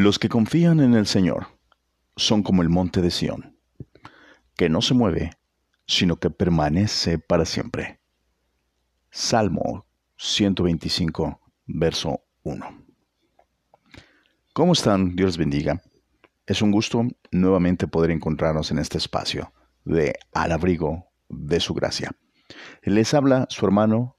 Los que confían en el Señor son como el monte de Sión, que no se mueve, sino que permanece para siempre. Salmo 125, verso 1. ¿Cómo están? Dios bendiga. Es un gusto nuevamente poder encontrarnos en este espacio de al abrigo de su gracia. Les habla su hermano,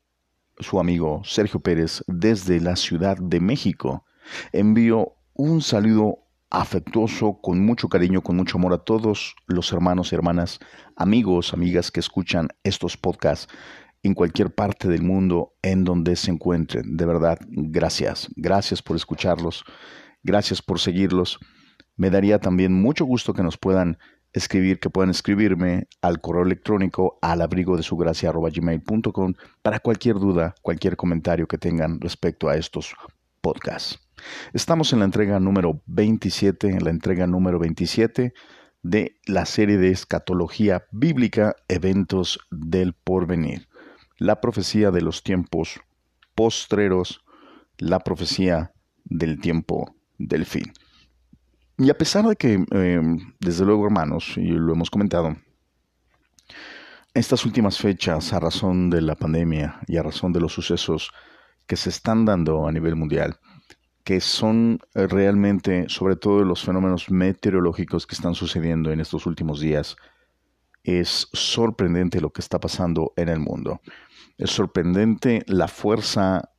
su amigo Sergio Pérez desde la Ciudad de México. Envío un saludo afectuoso, con mucho cariño, con mucho amor a todos los hermanos y hermanas, amigos, amigas que escuchan estos podcasts en cualquier parte del mundo en donde se encuentren. De verdad, gracias. Gracias por escucharlos. Gracias por seguirlos. Me daría también mucho gusto que nos puedan escribir, que puedan escribirme al correo electrónico al abrigo de su gracia para cualquier duda, cualquier comentario que tengan respecto a estos podcasts. Estamos en la entrega número 27, en la entrega número 27 de la serie de escatología bíblica, eventos del porvenir, la profecía de los tiempos postreros, la profecía del tiempo del fin. Y a pesar de que, em, desde luego, hermanos, y lo hemos comentado, estas últimas fechas, a razón de la pandemia y a razón de los sucesos que se están dando a nivel mundial, que son realmente, sobre todo los fenómenos meteorológicos que están sucediendo en estos últimos días, es sorprendente lo que está pasando en el mundo. Es sorprendente la fuerza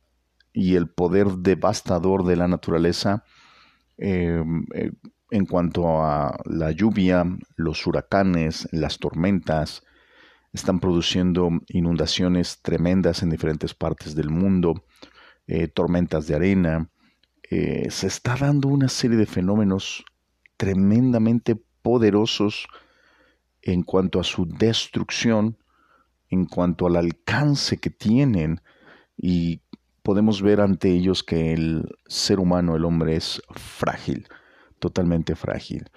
y el poder devastador de la naturaleza Em, eh, en cuanto a la lluvia, los huracanes, las tormentas, están produciendo inundaciones tremendas en diferentes partes del mundo, eh, tormentas de arena. Eh, se está dando una serie de fenómenos tremendamente poderosos en cuanto a su destrucción, en cuanto al alcance que tienen y podemos ver ante ellos que el ser humano, el hombre, es frágil, totalmente frágil.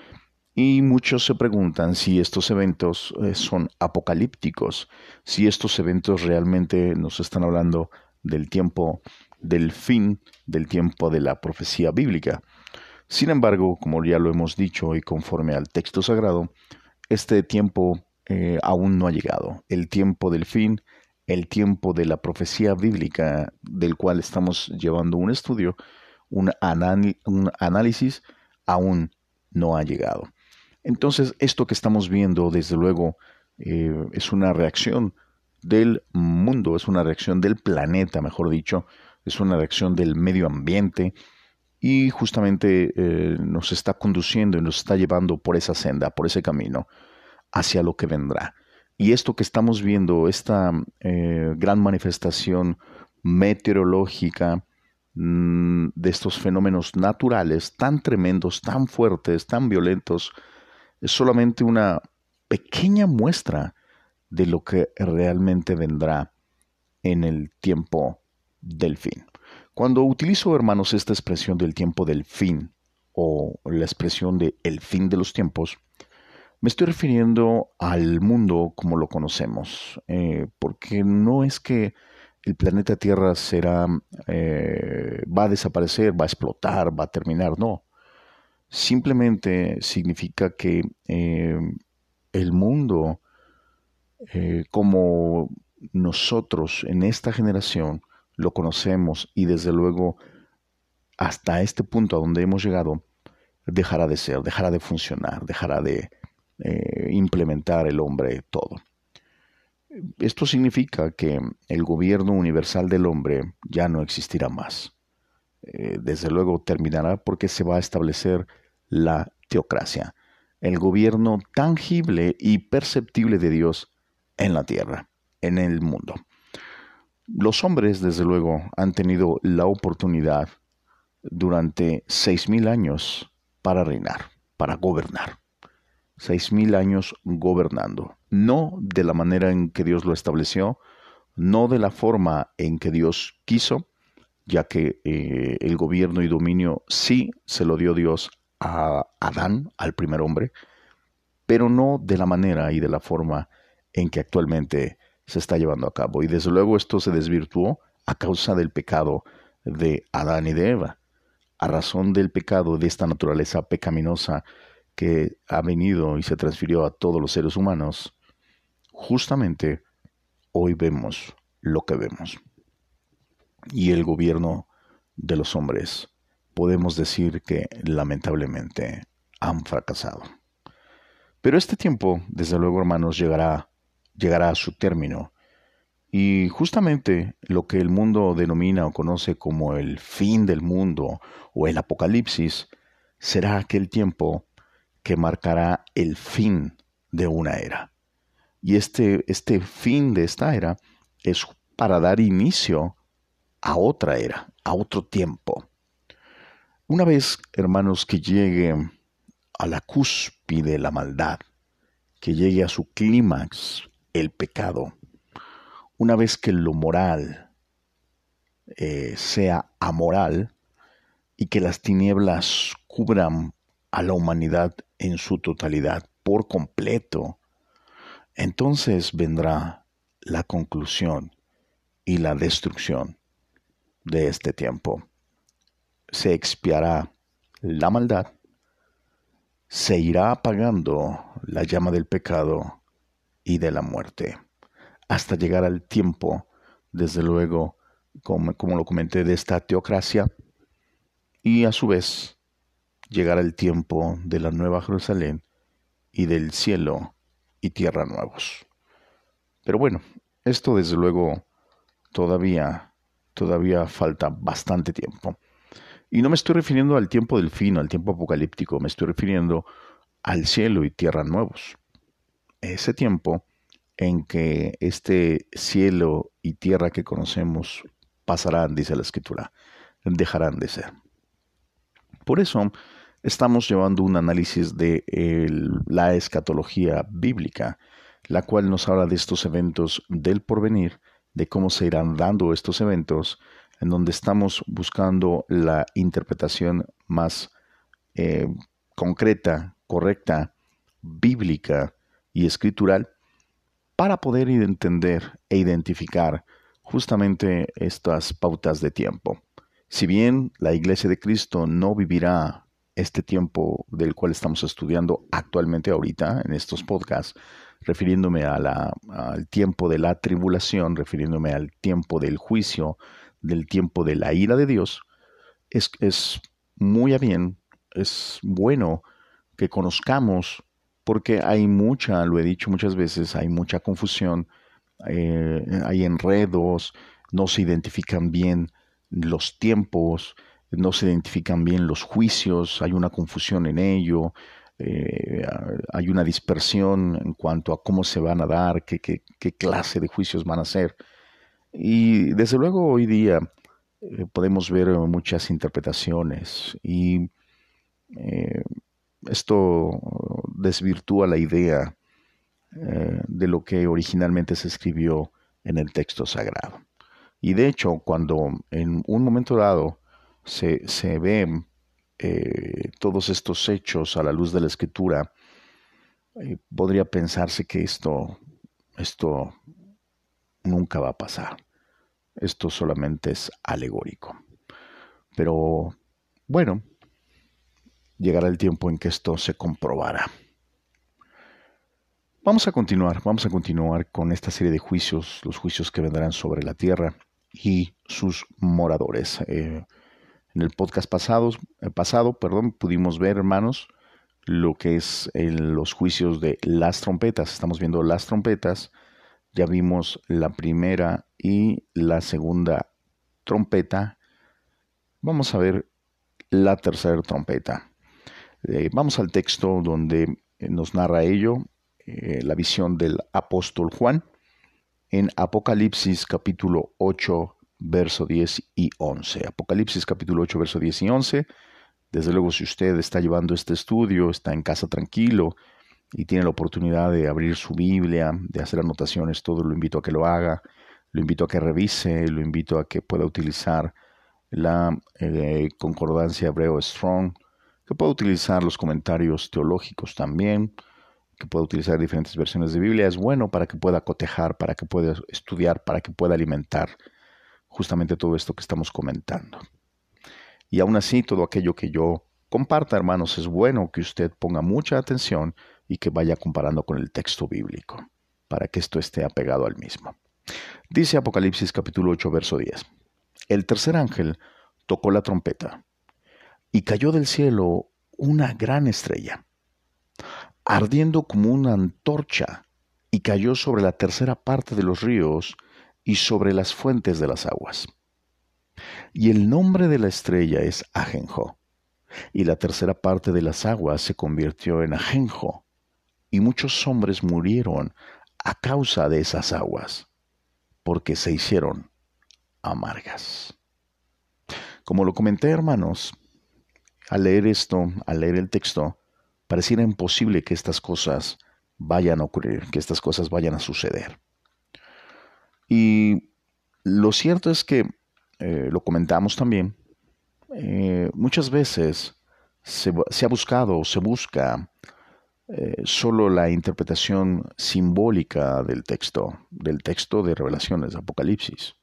Y muchos se preguntan si estos eventos eh, son apocalípticos, si estos eventos realmente nos están hablando del tiempo del fin, del tiempo de la profecía bíblica. Sin embargo, como ya lo hemos dicho y conforme al texto sagrado, este tiempo eh, aún no ha llegado. El tiempo del fin el tiempo de la profecía bíblica del cual estamos llevando un estudio, un, análisis, aún no ha llegado. Entonces, esto que estamos viendo, desde luego, eh, es una reacción del mundo, es una reacción del planeta, mejor dicho, es una reacción del medio ambiente y justamente eh, nos está conduciendo y nos está llevando por esa senda, por ese camino, hacia lo que vendrá. Y esto que estamos viendo, esta eh, gran manifestación meteorológica mm, de estos fenómenos naturales tan tremendos, tan fuertes, tan violentos, es solamente una pequeña muestra de lo que realmente vendrá en el tiempo del fin. Cuando utilizo, hermanos, esta expresión del tiempo del fin o la expresión de el fin de los tiempos, me estoy refiriendo al mundo como lo conocemos, eh, porque no es que el planeta Tierra será, eh, va a desaparecer, va a explotar, va a terminar, no. Simplemente significa que eh, el mundo, como nosotros en esta generación lo conocemos y desde luego hasta este punto a donde hemos llegado, dejará de ser, dejará de funcionar, dejará de, eh, implementar el hombre todo. Esto significa que el gobierno universal del hombre ya no existirá más. Eh, desde luego terminará porque se va a establecer la teocracia, el gobierno tangible y perceptible de Dios en la tierra, en el mundo. Los hombres, desde luego, han tenido la oportunidad durante seis mil años para reinar, para gobernar. Seis mil años gobernando, no de la manera en que Dios lo estableció, no de la forma en que Dios quiso, ya que eh, el gobierno y dominio sí se lo dio Dios a Adán, al primer hombre, pero no de la manera y de la forma en que actualmente se está llevando a cabo. Y desde luego esto se desvirtuó a causa del pecado de Adán y de Eva. a razón del pecado, de esta naturaleza pecaminosa que ha venido y se transfirió a todos los seres humanos, justamente hoy vemos lo que vemos. Y el gobierno de los hombres, podemos decir que lamentablemente han fracasado. Pero este tiempo, desde luego, hermanos, llegará, llegará a su término. Y justamente lo que el mundo denomina o conoce como el fin del mundo o el apocalipsis será aquel tiempo que marcará el fin de una era. Y este, este fin de esta era es para dar inicio a otra era, a otro tiempo. Una vez, hermanos, que llegue a la cúspide de la maldad, que llegue a su clímax el pecado, una vez que lo moral eh, sea amoral y que las tinieblas cubran a la humanidad en su totalidad, por completo, entonces vendrá la conclusión y la destrucción de este tiempo. Se expiará la maldad, se irá apagando la llama del pecado y de la muerte, hasta llegar al tiempo, desde luego, como, como lo comenté, de esta teocracia, y a su vez llegar el tiempo de la Nueva Jerusalén y del cielo y tierra nuevos. Pero bueno, esto desde luego todavía, todavía falta bastante tiempo. Y no me estoy refiriendo al tiempo del fin, al tiempo apocalíptico, me estoy refiriendo al cielo y tierra nuevos. Ese tiempo en que este cielo y tierra que conocemos pasarán, dice la escritura, dejarán de ser. Por eso estamos llevando un análisis de la escatología bíblica, la cual nos habla de estos eventos del porvenir, de cómo se irán dando estos eventos, en donde estamos buscando la interpretación más eh, concreta, correcta, bíblica y escritural para poder entender e identificar justamente estas pautas de tiempo. Si bien la Iglesia de Cristo no vivirá este tiempo del cual estamos estudiando actualmente ahorita en estos podcasts, refiriéndome al tiempo de la tribulación, refiriéndome al tiempo del juicio, del tiempo de la ira de Dios, es, es muy a bien, es bueno que conozcamos, porque hay mucha, lo he dicho muchas veces, hay mucha confusión, eh, hay enredos, no se identifican bien los tiempos, no se identifican bien los juicios, hay una confusión en ello, eh, hay una dispersión en cuanto a cómo se van a dar, qué, qué, clase de juicios van a ser. Y desde luego hoy día eh, podemos ver muchas interpretaciones y esto desvirtúa la idea de lo que originalmente se escribió en el texto sagrado. Y de hecho, cuando en un momento dado se, se ven eh, todos estos hechos a la luz de la escritura, eh, podría pensarse que esto, esto nunca va a pasar. Esto solamente es alegórico. Pero bueno, llegará el tiempo en que esto se comprobará. Vamos a continuar, vamos a continuar con esta serie de juicios, los juicios que vendrán sobre la tierra y sus moradores. Eh, en el podcast pasado, eh, pasado perdón, pudimos ver, hermanos, lo que es los juicios de las trompetas. Estamos viendo las trompetas. Ya vimos la primera y la segunda trompeta. Vamos a ver la tercera trompeta. Eh, vamos al texto donde nos narra ello, eh, la visión del apóstol Juan, en Apocalipsis capítulo 8, verso 10 y 11. Apocalipsis capítulo 8, verso 10 y 11. Desde luego, si usted está llevando este estudio, está en casa tranquilo y tiene la oportunidad de abrir su Biblia, de hacer anotaciones, todo lo invito a que lo haga, lo invito a que revise, lo invito a que pueda utilizar la eh, concordancia hebreo Strong, que pueda utilizar los comentarios teológicos también, que pueda utilizar diferentes versiones de Biblia. Es bueno para que pueda cotejar, para que pueda estudiar, para que pueda alimentar justamente todo esto que estamos comentando. Y aún así, todo aquello que yo comparta, hermanos, es bueno que usted ponga mucha atención y que vaya comparando con el texto bíblico, para que esto esté apegado al mismo. Dice Apocalipsis capítulo 8, verso 10. El tercer ángel tocó la trompeta y cayó del cielo una gran estrella, ardiendo como una antorcha, y cayó sobre la tercera parte de los ríos y sobre las fuentes de las aguas. Y el nombre de la estrella es Ajenjo, y la tercera parte de las aguas se convirtió en Ajenjo, y muchos hombres murieron a causa de esas aguas, porque se hicieron amargas. Como lo comenté, hermanos, al leer esto, al leer el texto, pareciera imposible que estas cosas vayan a ocurrir, que estas cosas vayan a suceder. Y lo cierto es que, eh, lo comentamos también, eh, muchas veces se, ha buscado o se busca eh, solo la interpretación simbólica del texto, del texto de revelaciones, de Apocalipsis.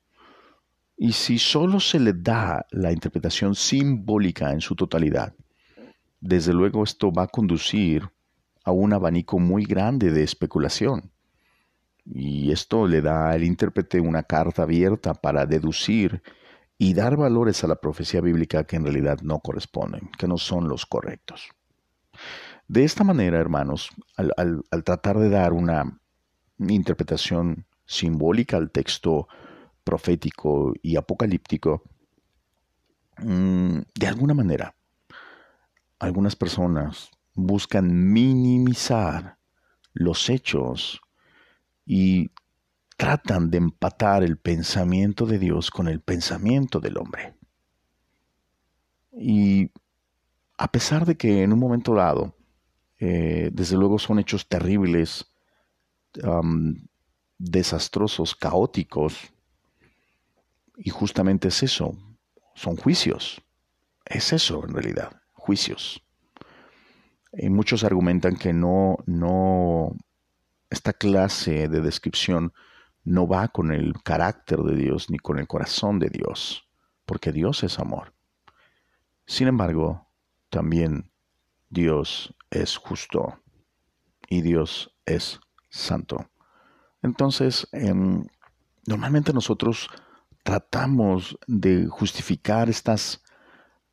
Y si solo se le da la interpretación simbólica en su totalidad, desde luego esto va a conducir a un abanico muy grande de especulación. Y esto le da al intérprete una carta abierta para deducir y dar valores a la profecía bíblica que en realidad no corresponden, que no son los correctos. De esta manera, hermanos, al, al tratar de dar una interpretación simbólica al texto profético y apocalíptico, mm, de alguna manera, algunas personas buscan minimizar los hechos y tratan de empatar el pensamiento de Dios con el pensamiento del hombre. Y a pesar de que en un momento dado, eh, desde luego son hechos terribles, desastrosos, caóticos, y justamente es eso, son juicios. Es eso en realidad, juicios. Y muchos argumentan que no, no, esta clase de descripción no va con el carácter de Dios ni con el corazón de Dios, porque Dios es amor. Sin embargo, también Dios es justo y Dios es santo. Entonces, em, normalmente nosotros tratamos de justificar estas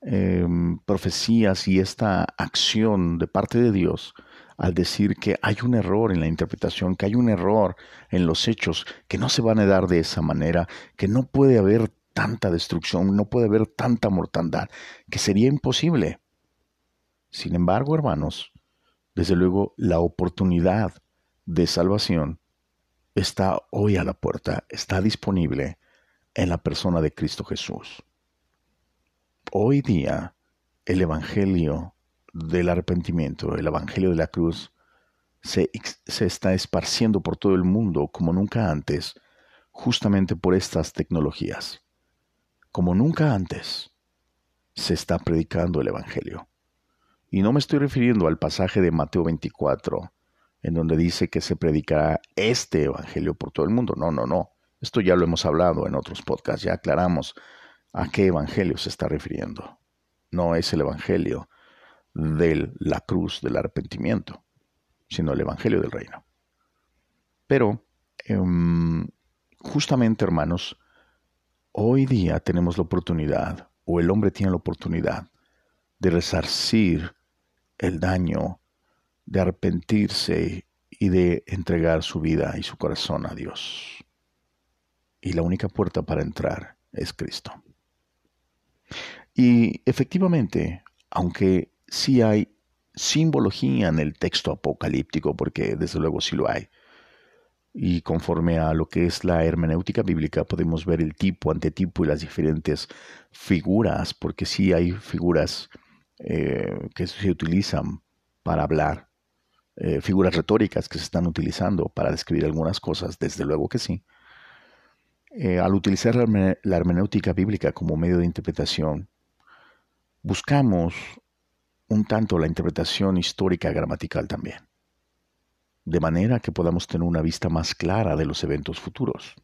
em, profecías y esta acción de parte de Dios al decir que hay un error en la interpretación, que hay un error en los hechos, que no se van a dar de esa manera, que no puede haber tanta destrucción, no puede haber tanta mortandad, que sería imposible. Sin embargo, hermanos, desde luego la oportunidad de salvación está hoy a la puerta, está disponible en la persona de Cristo Jesús. Hoy día el Evangelio del arrepentimiento, el Evangelio de la cruz, se, se, está esparciendo por todo el mundo como nunca antes, justamente por estas tecnologías. Como nunca antes se está predicando el Evangelio. Y no me estoy refiriendo al pasaje de Mateo 24, en donde dice que se predicará este Evangelio por todo el mundo. No, no, no. Esto ya lo hemos hablado en otros podcasts, ya aclaramos a qué evangelio se está refiriendo. No es el evangelio de la cruz del arrepentimiento, sino el evangelio del reino. Pero, em, justamente hermanos, hoy día tenemos la oportunidad, o el hombre tiene la oportunidad, de resarcir el daño, de arrepentirse y de entregar su vida y su corazón a Dios y la única puerta para entrar es Cristo. Y efectivamente, aunque sí hay simbología en el texto apocalíptico, porque desde luego sí lo hay, y conforme a lo que es la hermenéutica bíblica podemos ver el tipo, antetipo y las diferentes figuras, porque sí hay figuras eh, que se utilizan para hablar, eh, figuras retóricas que se están utilizando para describir algunas cosas, desde luego que sí. Eh, al utilizar la hermenéutica bíblica como medio de interpretación, buscamos un tanto la interpretación histórica gramatical también, de manera que podamos tener una vista más clara de los eventos futuros.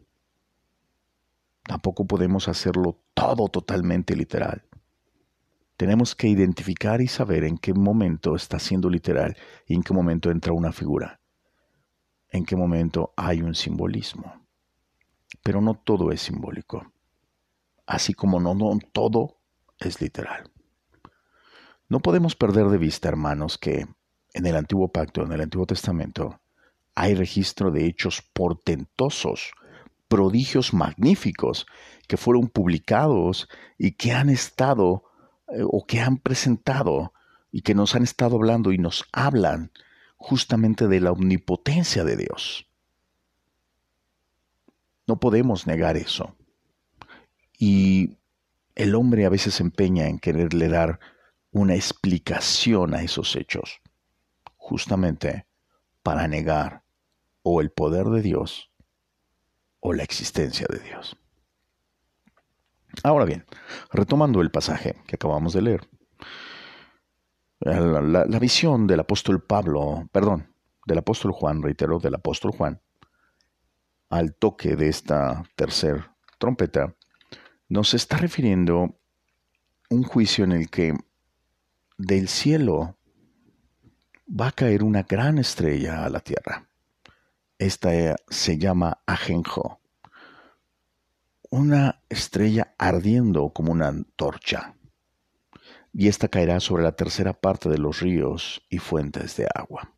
Tampoco podemos hacerlo todo totalmente literal, tenemos que identificar y saber en qué momento está siendo literal y en qué momento entra una figura, en qué momento hay un simbolismo. Pero no todo es simbólico, así como no, todo es literal. No podemos perder de vista, hermanos, que en el Antiguo Pacto, en el Antiguo Testamento, hay registro de hechos portentosos, prodigios magníficos que fueron publicados y que han estado eh, o que han presentado y que nos han estado hablando y nos hablan justamente de la omnipotencia de Dios. No podemos negar eso. Y el hombre a veces se empeña en quererle dar una explicación a esos hechos, justamente para negar o el poder de Dios o la existencia de Dios. Ahora bien, retomando el pasaje que acabamos de leer, la, la, visión del apóstol Pablo, perdón, del apóstol Juan, reitero, del apóstol Juan, al toque de esta tercer trompeta, nos está refiriendo un juicio en el que del cielo va a caer una gran estrella a la tierra. Esta se llama Ajenjo, una estrella ardiendo como una antorcha, y esta caerá sobre la tercera parte de los ríos y fuentes de agua.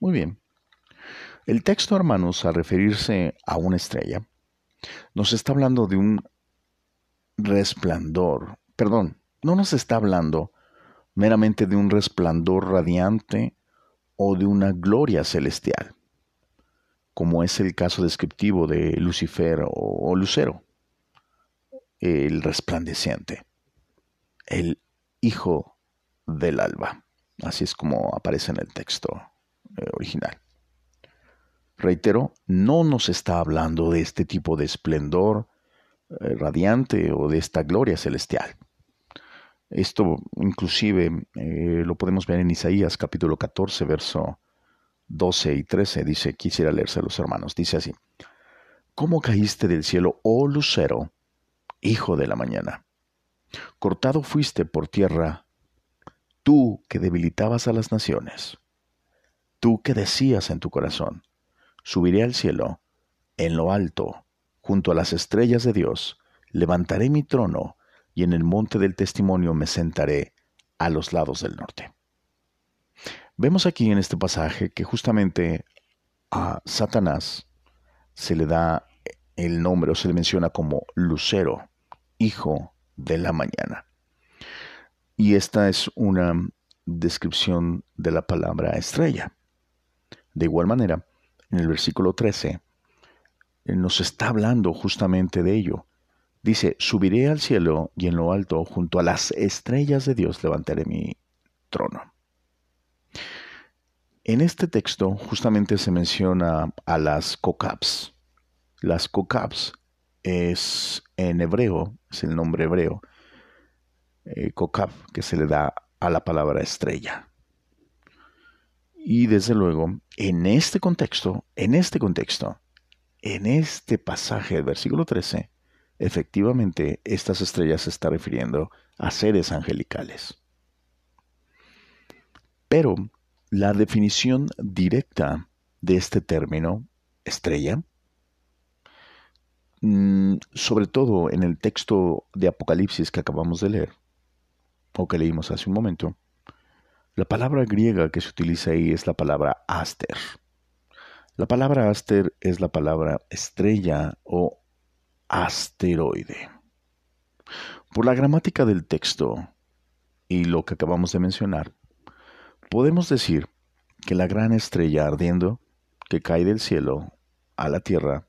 Muy bien. El texto, hermanos, al referirse a una estrella, nos está hablando de un resplandor, perdón, no nos está hablando meramente de un resplandor radiante o de una gloria celestial, como es el caso descriptivo de Lucifer o, Lucero, el resplandeciente, el hijo del alba. Así es como aparece en el texto eh, original. Reitero, no nos está hablando de este tipo de esplendor eh, radiante o de esta gloria celestial. Esto inclusive eh, lo podemos ver en Isaías capítulo 14, verso 12 y 13. Dice, quisiera leerse a los hermanos. Dice así, ¿cómo caíste del cielo, oh lucero, hijo de la mañana? Cortado fuiste por tierra, tú que debilitabas a las naciones, tú que decías en tu corazón, subiré al cielo, en lo alto, junto a las estrellas de Dios, levantaré mi trono, y en el monte del testimonio me sentaré a los lados del norte. Vemos aquí en este pasaje que justamente a Satanás se le da el nombre o se le menciona como Lucero, hijo de la mañana. Y esta es una descripción de la palabra estrella. De igual manera, en el versículo 13 nos está hablando justamente de ello. Dice, subiré al cielo y en lo alto, junto a las estrellas de Dios, levantaré mi trono. En este texto justamente se menciona a las kokabs. Las kokabs es en hebreo, es el nombre hebreo, eh, que se le da a la palabra estrella. Y desde luego, en este contexto, en este contexto, en este pasaje del versículo 13, Efectivamente, estas estrellas se está refiriendo a seres angelicales. Pero la definición directa de este término, estrella, mm, sobre todo en el texto de Apocalipsis que acabamos de leer, o que leímos hace un momento, la palabra griega que se utiliza ahí es la palabra aster. La palabra aster es la palabra estrella o asteroide. Por la gramática del texto y lo que acabamos de mencionar, podemos decir que la gran estrella ardiendo que cae del cielo a la Tierra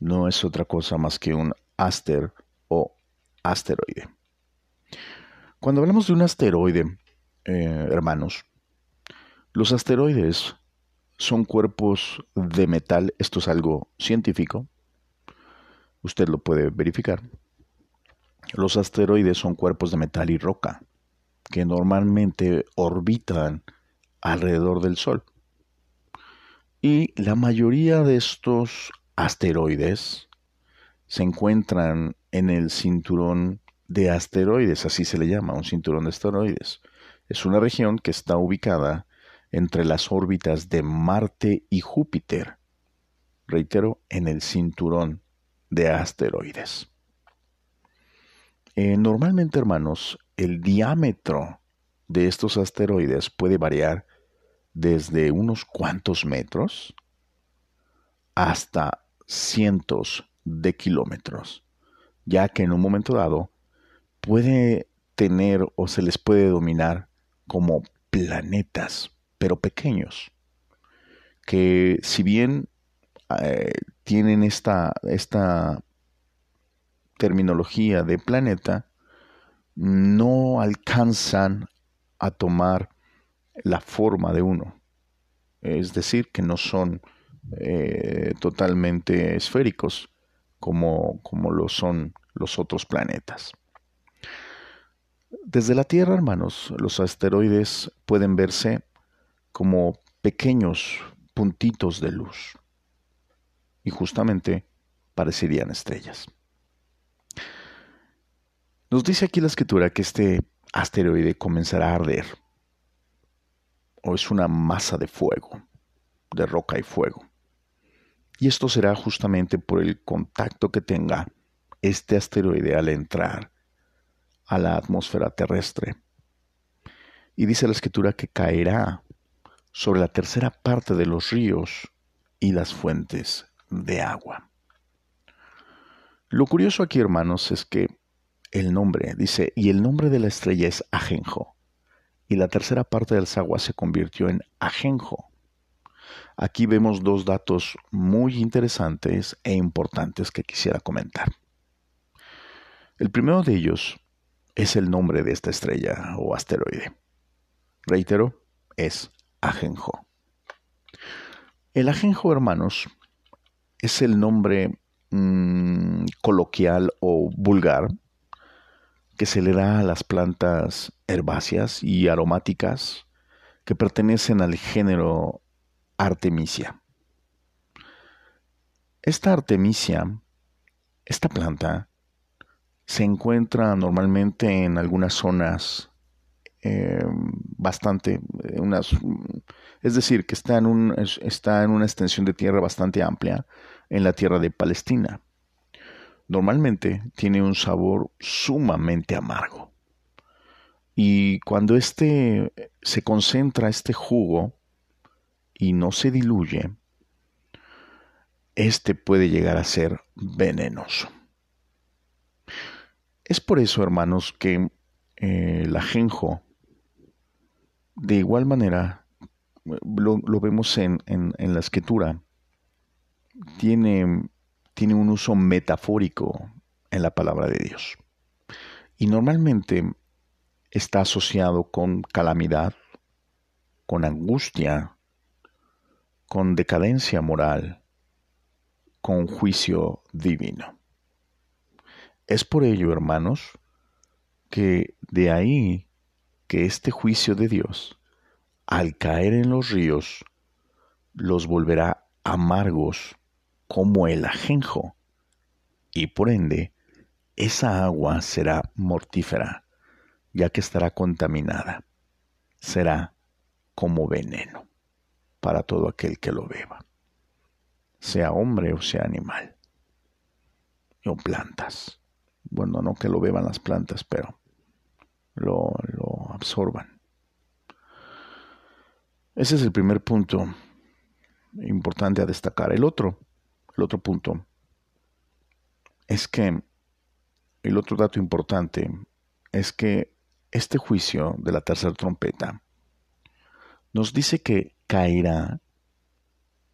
no es otra cosa más que un aster o asteroide. Cuando hablamos de un asteroide, eh, hermanos, los asteroides son cuerpos de metal, esto es algo científico, Usted lo puede verificar. Los asteroides son cuerpos de metal y roca que normalmente orbitan alrededor del Sol. Y la mayoría de estos asteroides se encuentran en el cinturón de asteroides, así se le llama, un cinturón de asteroides. Es una región que está ubicada entre las órbitas de Marte y Júpiter. Reitero, en el cinturón de asteroides. Eh, normalmente, hermanos, el diámetro de estos asteroides puede variar desde unos cuantos metros hasta cientos de kilómetros, ya que en un momento dado puede tener o se les puede dominar como planetas, pero pequeños, que si bien eh, tienen esta, esta terminología de planeta, no alcanzan a tomar la forma de uno. Es decir, que no son eh, totalmente esféricos como, como lo son los otros planetas. Desde la Tierra, hermanos, los asteroides pueden verse como pequeños puntitos de luz y justamente parecerían estrellas. Nos dice aquí la escritura que este asteroide comenzará a arder o es una masa de fuego, de roca y fuego. Y esto será justamente por el contacto que tenga este asteroide al entrar a la atmósfera terrestre. Y dice la escritura que caerá sobre la tercera parte de los ríos y las fuentes de agua. Lo curioso aquí, hermanos, es que el nombre, dice, y el nombre de la estrella es Ajenjo, y la tercera parte del agua se convirtió en Ajenjo. Aquí vemos dos datos muy interesantes e importantes que quisiera comentar. El primero de ellos es el nombre de esta estrella o asteroide. Reitero, es Ajenjo. El Ajenjo, hermanos, es el nombre mm, coloquial o vulgar que se le da a las plantas herbáceas y aromáticas que pertenecen al género Artemisia. Esta Artemisia, esta planta, se encuentra normalmente en algunas zonas eh, bastante, eh, unas, es decir, que está en, está en una extensión de tierra bastante amplia en la tierra de Palestina. Normalmente tiene un sabor sumamente amargo. Y cuando este se concentra este jugo y no se diluye, este puede llegar a ser venenoso. Es por eso, hermanos, que eh, el ajenjo de igual manera, lo, vemos en, la escritura, tiene, tiene un uso metafórico en la palabra de Dios. Y normalmente está asociado con calamidad, con angustia, con decadencia moral, con juicio divino. Es por ello, hermanos, que de ahí que este juicio de Dios, al caer en los ríos, los volverá amargos como el ajenjo, y por ende esa agua será mortífera, ya que estará contaminada. Será como veneno para todo aquel que lo beba, sea hombre o sea animal, o plantas. Bueno, no que lo beban las plantas, pero lo, absorban. Ese es el primer punto importante a destacar. El otro, el otro punto es que el otro dato importante es que este juicio de la tercera trompeta nos dice que caerá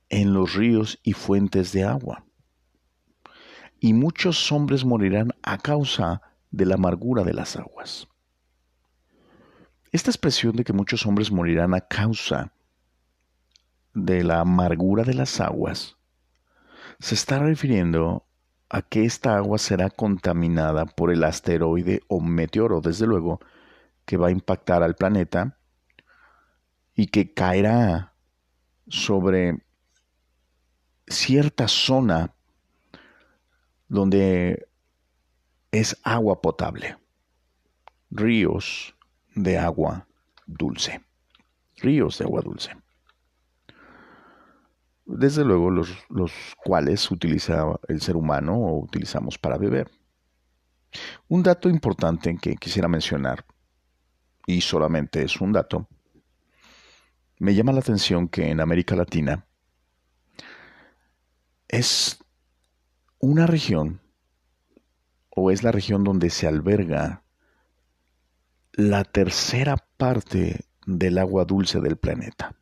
en los ríos y fuentes de agua. Y muchos hombres morirán a causa de la amargura de las aguas. Esta expresión de que muchos hombres morirán a causa de la amargura de las aguas se está refiriendo a que esta agua será contaminada por el asteroide o meteoro, desde luego, que va a impactar al planeta y que caerá sobre cierta zona donde es agua potable ríos de agua dulce. Ríos de agua dulce. Desde luego los, los cuales utiliza el ser humano o utilizamos para beber. Un dato importante que quisiera mencionar, y solamente es un dato, me llama la atención que en América Latina es una región o es la región donde se alberga la tercera parte del agua dulce del planeta.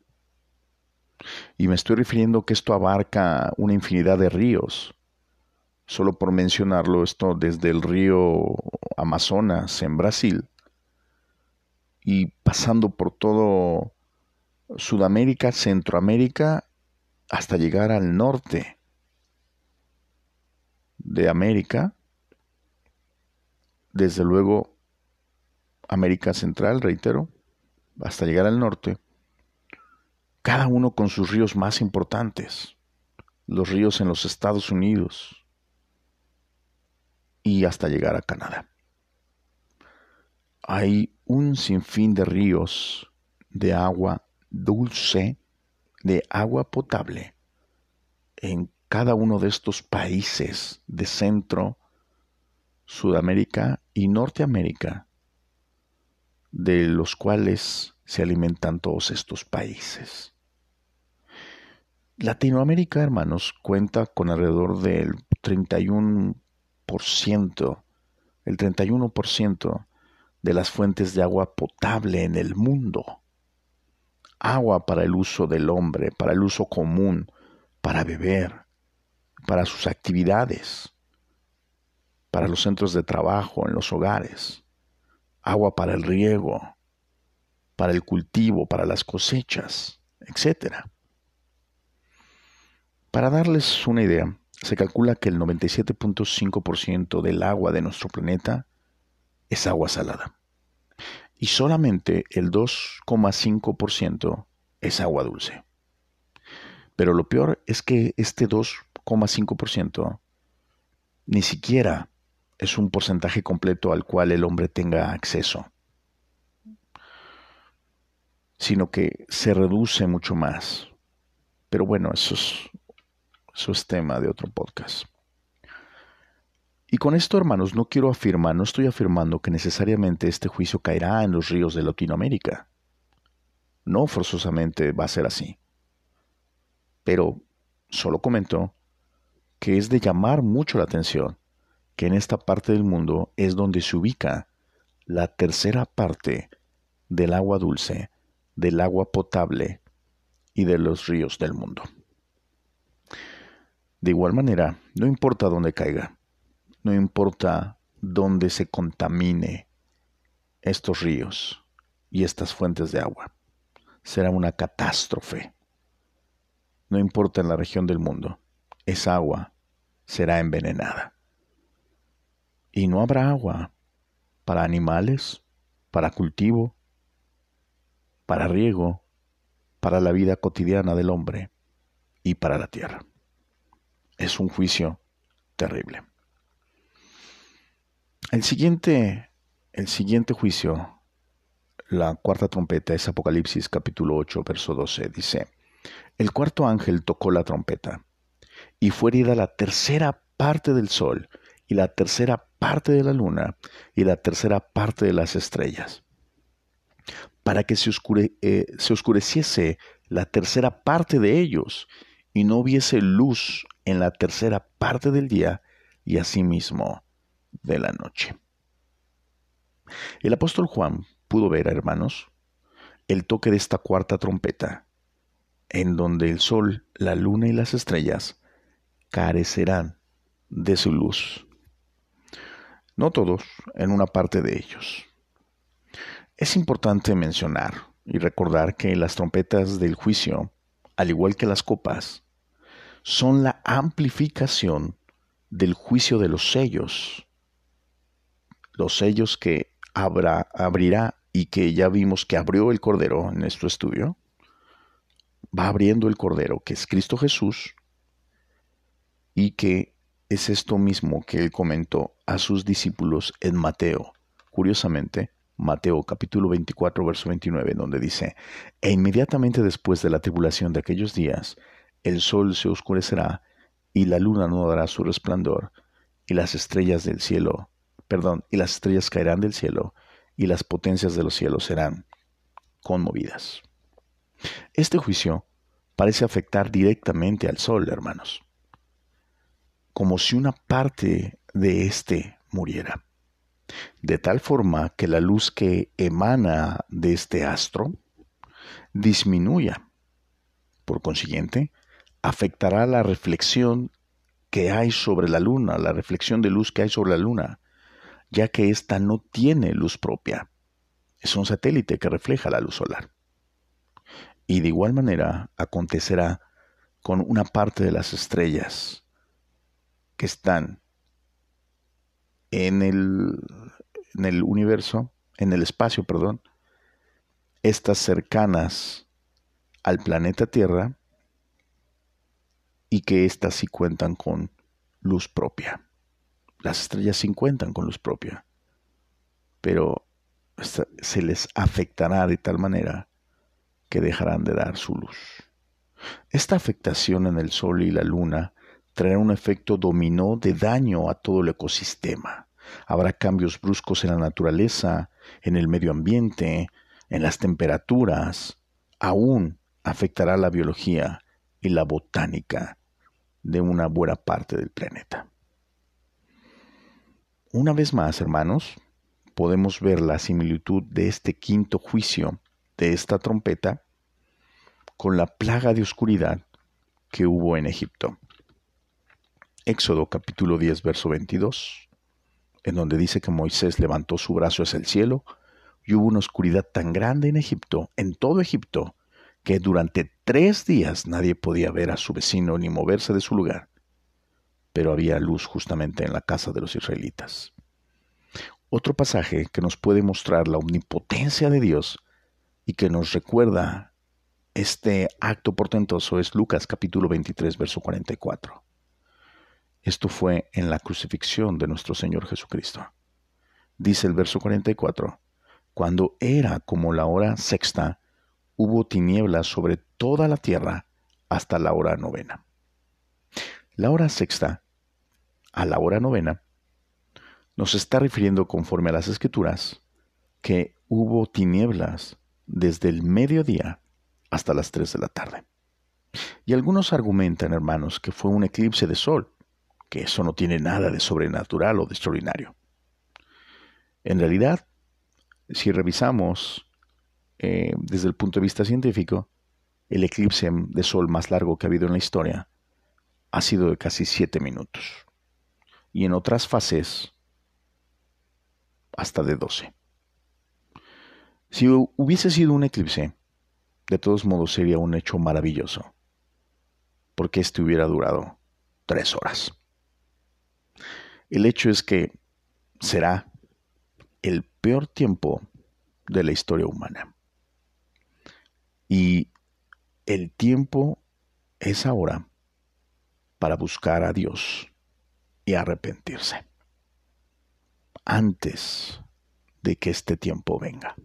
Y me estoy refiriendo que esto abarca una infinidad de ríos. Solo por mencionarlo, esto desde el río Amazonas en Brasil y pasando por todo Sudamérica, Centroamérica, hasta llegar al norte de América, desde luego América Central, reitero, hasta llegar al norte, cada uno con sus ríos más importantes, los ríos en los Estados Unidos y hasta llegar a Canadá. Hay un sinfín de ríos de agua dulce, de agua potable, en cada uno de estos países de Centro, Sudamérica y Norteamérica, de los cuales se alimentan todos estos países. Latinoamérica, hermanos, cuenta con alrededor del 31%, el 31% de las fuentes de agua potable en el mundo. Agua para el uso del hombre, para el uso común, para beber, para sus actividades, para los centros de trabajo, en los hogares, agua para el riego, para el cultivo, para las cosechas, etc. Para darles una idea, se calcula que el 97.5% del agua de nuestro planeta es agua salada y solamente el 2,5% es agua dulce. Pero lo peor es que este 2 0,5% ni siquiera es un porcentaje completo al cual el hombre tenga acceso, sino que se reduce mucho más. Pero bueno, eso es, tema de otro podcast. Y con esto, hermanos, no quiero afirmar, no estoy afirmando que necesariamente este juicio caerá en los ríos de Latinoamérica. No forzosamente va a ser así. Pero solo comento que es de llamar mucho la atención que en esta parte del mundo es donde se ubica la tercera parte del agua dulce, del agua potable y de los ríos del mundo. De igual manera, no importa dónde caiga, no importa dónde se contamine estos ríos y estas fuentes de agua, será una catástrofe. No importa en la región del mundo, esa agua será envenenada. Y no habrá agua para animales, para cultivo, para riego, para la vida cotidiana del hombre y para la tierra. Es un juicio terrible. El siguiente, el siguiente juicio, la cuarta trompeta, es Apocalipsis capítulo 8, verso 12. Dice, el cuarto ángel tocó la trompeta y fue herida la tercera parte del sol y la tercera parte de la luna y la tercera parte de las estrellas, para que se, eh, se oscureciese la tercera parte de ellos y no hubiese luz en la tercera parte del día y asimismo de la noche. El apóstol Juan pudo ver, hermanos, el toque de esta cuarta trompeta, en donde el sol, la luna y las estrellas carecerán de su luz. No todos, en una parte de ellos. Es importante mencionar y recordar que las trompetas del juicio, al igual que las copas, son la amplificación del juicio de los sellos. Los sellos que abrirá y que ya vimos que abrió el Cordero en nuestro estudio. Va abriendo el Cordero, que es Cristo Jesús, y que es esto mismo que él comentó a sus discípulos en Mateo, curiosamente, Mateo capítulo 24, verso 29, donde dice, E inmediatamente después de la tribulación de aquellos días, el sol se oscurecerá y la luna no dará su resplandor, y las estrellas del cielo, perdón, y las estrellas caerán del cielo, y las potencias de los cielos serán conmovidas. Este juicio parece afectar directamente al sol, hermanos, como si una parte de éste muriera, de tal forma que la luz que emana de este astro disminuya. Por consiguiente, afectará la reflexión que hay sobre la luna, la reflexión de luz que hay sobre la luna, ya que ésta no tiene luz propia. Es un satélite que refleja la luz solar. Y de igual manera acontecerá con una parte de las estrellas que están en el, en el universo, en el espacio, perdón, estas cercanas al planeta Tierra y que éstas sí cuentan con luz propia. Las estrellas sí cuentan con luz propia, pero se les afectará de tal manera que dejarán de dar su luz. Esta afectación en el Sol y la Luna traerá un efecto dominó de daño a todo el ecosistema. Habrá cambios bruscos en la naturaleza, en el medio ambiente, en las temperaturas. Aún afectará la biología y la botánica de una buena parte del planeta. Una vez más, hermanos, podemos ver la similitud de este quinto juicio de esta trompeta con la plaga de oscuridad que hubo en Egipto. Éxodo capítulo 10, verso 22, en donde dice que Moisés levantó su brazo hacia el cielo y hubo una oscuridad tan grande en Egipto, en todo Egipto, que durante tres días nadie podía ver a su vecino ni moverse de su lugar. Pero había luz justamente en la casa de los israelitas. Otro pasaje que nos puede mostrar la omnipotencia de Dios y que nos recuerda este acto portentoso es Lucas capítulo 23, verso 44. Esto fue en la crucifixión de nuestro Señor Jesucristo. Dice el verso 44, cuando era como la hora sexta, hubo tinieblas sobre toda la tierra hasta la hora novena. La hora sexta a la hora novena nos está refiriendo conforme a las escrituras que hubo tinieblas desde el mediodía hasta las tres de la tarde. Y algunos argumentan, hermanos, que fue un eclipse de sol, que eso no tiene nada de sobrenatural o de extraordinario. En realidad, si revisamos eh, desde el punto de vista científico, el eclipse de sol más largo que ha habido en la historia ha sido de casi siete minutos. Y en otras fases, hasta de doce. Si hubiese sido un eclipse, de todos modos sería un hecho maravilloso, porque este hubiera durado tres horas. El hecho es que será el peor tiempo de la historia humana. Y el tiempo es ahora para buscar a Dios y arrepentirse antes de que este tiempo venga.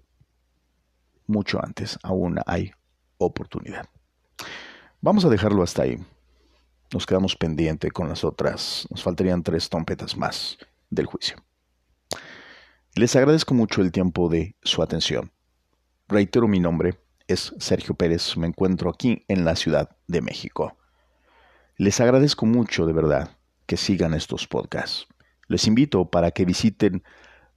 Mucho antes, aún hay oportunidad. Vamos a dejarlo hasta ahí nos quedamos pendiente con las otras. Nos faltarían tres trompetas más del juicio. Les agradezco mucho el tiempo de su atención. Reitero mi nombre, es Sergio Pérez, me encuentro aquí en la Ciudad de México. Les agradezco mucho de verdad que sigan estos podcasts. Les invito para que visiten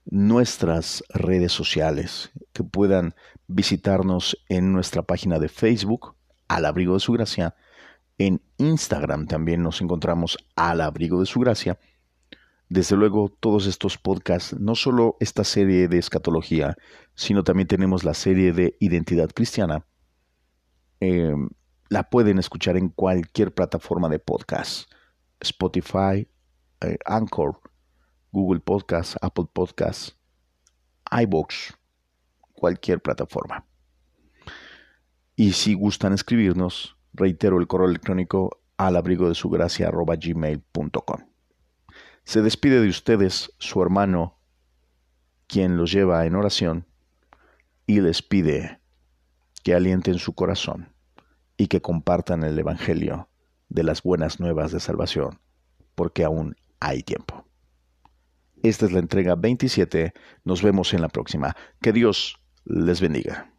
nuestras redes sociales, que puedan visitarnos en nuestra página de Facebook, al abrigo de su gracia, en Instagram también nos encontramos al abrigo de su gracia. Desde luego, todos estos podcasts, no solo esta serie de escatología, sino también tenemos la serie de identidad cristiana. Eh, la pueden escuchar en cualquier plataforma de podcast. Spotify, eh, Anchor, Google Podcast, Apple Podcast, iBox, cualquier plataforma. Y si gustan escribirnos, Reitero el correo electrónico al. Se despide de ustedes su hermano, quien los lleva en oración, y les pide que alienten su corazón y que compartan el Evangelio de las buenas nuevas de salvación, porque aún hay tiempo. Esta es la entrega 27. Nos vemos en la próxima. Que Dios les bendiga.